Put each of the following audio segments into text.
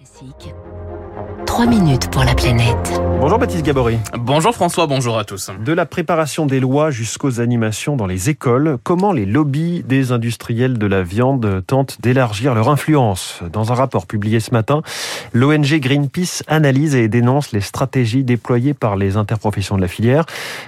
Classique. 3 minutes pour la planète. Bonjour Baptiste Gabory. Bonjour François, bonjour à tous. De la préparation des lois jusqu'aux animations dans les écoles, comment les lobbies des industriels de la viande tentent d'élargir leur influence? Dans un rapport publié ce matin, l'ONG Greenpeace analyse et dénonce les stratégies déployées par les interprofessions de la filière.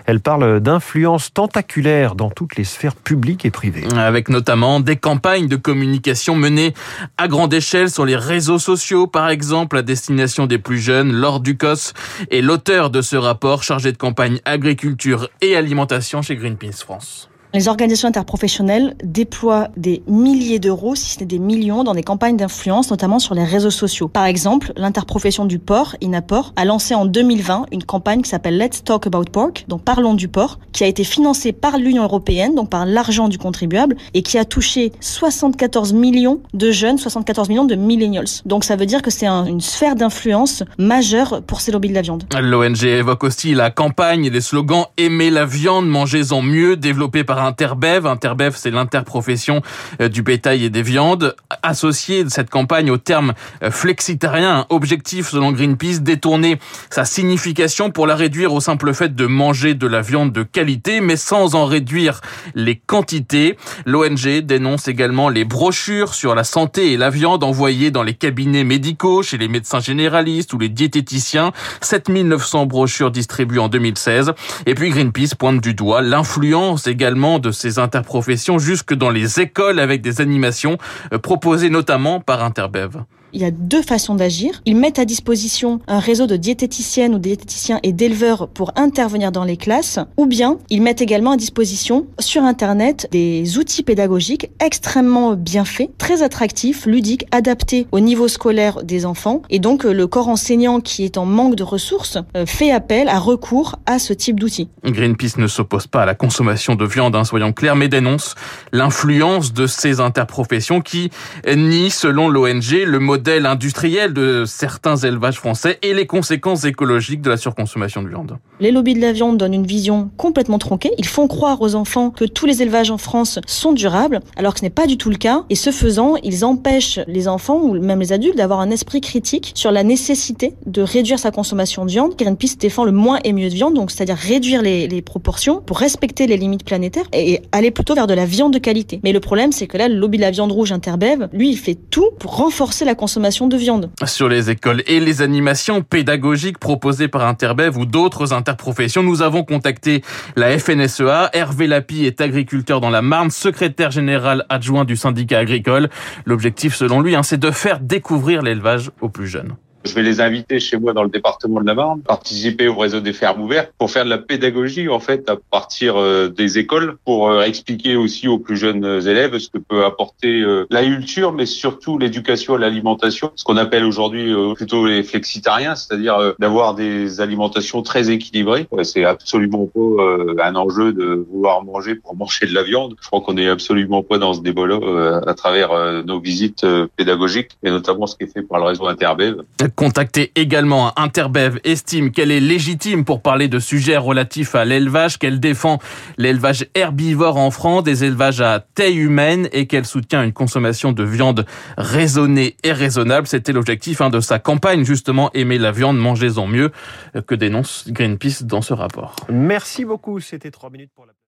Elle parle d'influence tentaculaire dans toutes les sphères publiques et privées. Avec notamment des campagnes de communication menées à grande échelle sur les réseaux sociaux, par exemple à destination des plus jeunes, Laure Ducos est l'auteur de ce rapport chargé de campagne agriculture et alimentation chez Greenpeace France. Les organisations interprofessionnelles déploient des milliers d'euros, si ce n'est des millions, dans des campagnes d'influence, notamment sur les réseaux sociaux. Par exemple, l'interprofession du porc, Inaport, a lancé en 2020 une campagne qui s'appelle Let's Talk About Pork, donc Parlons du porc, qui a été financée par l'Union européenne, donc par l'argent du contribuable, et qui a touché 74 millions de jeunes, 74 millions de millennials. Donc ça veut dire que c'est un, une sphère d'influence majeure pour ces lobbies de la viande. L'ONG évoque aussi la campagne et les slogans Aimez la viande, mangez-en mieux, développés par Interbev. Interbev, c'est l'interprofession euh, du bétail et des viandes. Associé de cette campagne au terme euh, flexitarien, objectif selon Greenpeace, détourner sa signification pour la réduire au simple fait de manger de la viande de qualité, mais sans en réduire les quantités. L'ONG dénonce également les brochures sur la santé et la viande envoyées dans les cabinets médicaux, chez les médecins généralistes ou les diététiciens. 7900 brochures distribuées en 2016. Et puis Greenpeace pointe du doigt l'influence également de ces interprofessions jusque dans les écoles avec des animations euh, proposées notamment par Interbev. Il y a deux façons d'agir. Ils mettent à disposition un réseau de diététiciennes ou diététiciens et d'éleveurs pour intervenir dans les classes, ou bien ils mettent également à disposition sur Internet des outils pédagogiques extrêmement bien faits, très attractifs, ludiques, adaptés au niveau scolaire des enfants. Et donc le corps enseignant qui est en manque de ressources euh, fait appel à recours à ce type d'outils. Greenpeace ne s'oppose pas à la consommation de viande, hein, soyons clairs, mais dénonce l'influence de ces interprofessions qui nient, selon l'ONG, le modèle modèle industriel de certains élevages français et les conséquences écologiques de la surconsommation de viande. Les lobbies de la viande donnent une vision complètement tronquée. Ils font croire aux enfants que tous les élevages en France sont durables, alors que ce n'est pas du tout le cas. Et ce faisant, ils empêchent les enfants ou même les adultes d'avoir un esprit critique sur la nécessité de réduire sa consommation de viande. Greenpeace défend le moins et mieux de viande, donc c'est-à-dire réduire les, les proportions pour respecter les limites planétaires et aller plutôt vers de la viande de qualité. Mais le problème, c'est que là, le lobby de la viande rouge Interbev, lui, il fait tout pour renforcer la consommation Sur les écoles et les animations pédagogiques proposées par Interbev ou d'autres interprofessions, nous avons contacté la FNSEA. Hervé Lapi est agriculteur dans la Marne, secrétaire général adjoint du syndicat agricole. L'objectif, selon lui, hein, c'est de faire découvrir l'élevage aux plus jeunes. Je vais les inviter chez moi dans le département de la Marne, participer au réseau des fermes ouvertes pour faire de la pédagogie en fait à partir euh, des écoles pour euh, expliquer aussi aux plus jeunes élèves ce que peut apporter euh, l'agriculture mais surtout l'éducation à l'alimentation, ce qu'on appelle aujourd'hui plutôt les flexitariens, c'est-à-dire d'avoir des alimentations très équilibrées. C'est absolument pas un enjeu de vouloir manger pour manger de la viande. Je crois qu'on est absolument pas dans ce débat-là à travers nos visites pédagogiques et notamment ce qui est fait par le réseau Interbev. Contacté également, Interbev estime qu'elle est légitime pour parler de sujets relatifs à l'élevage, qu'elle défend l'élevage herbivore en France, des élevages à taille humaine et qu'elle soutient une consommation de viande raisonnée et raisonnable. C'était l'objectif hein, de sa campagne, justement, aimer la viande, mangez-en mieux, que dénonce Greenpeace dans ce rapport. Merci beaucoup, c'était trois minutes pour la...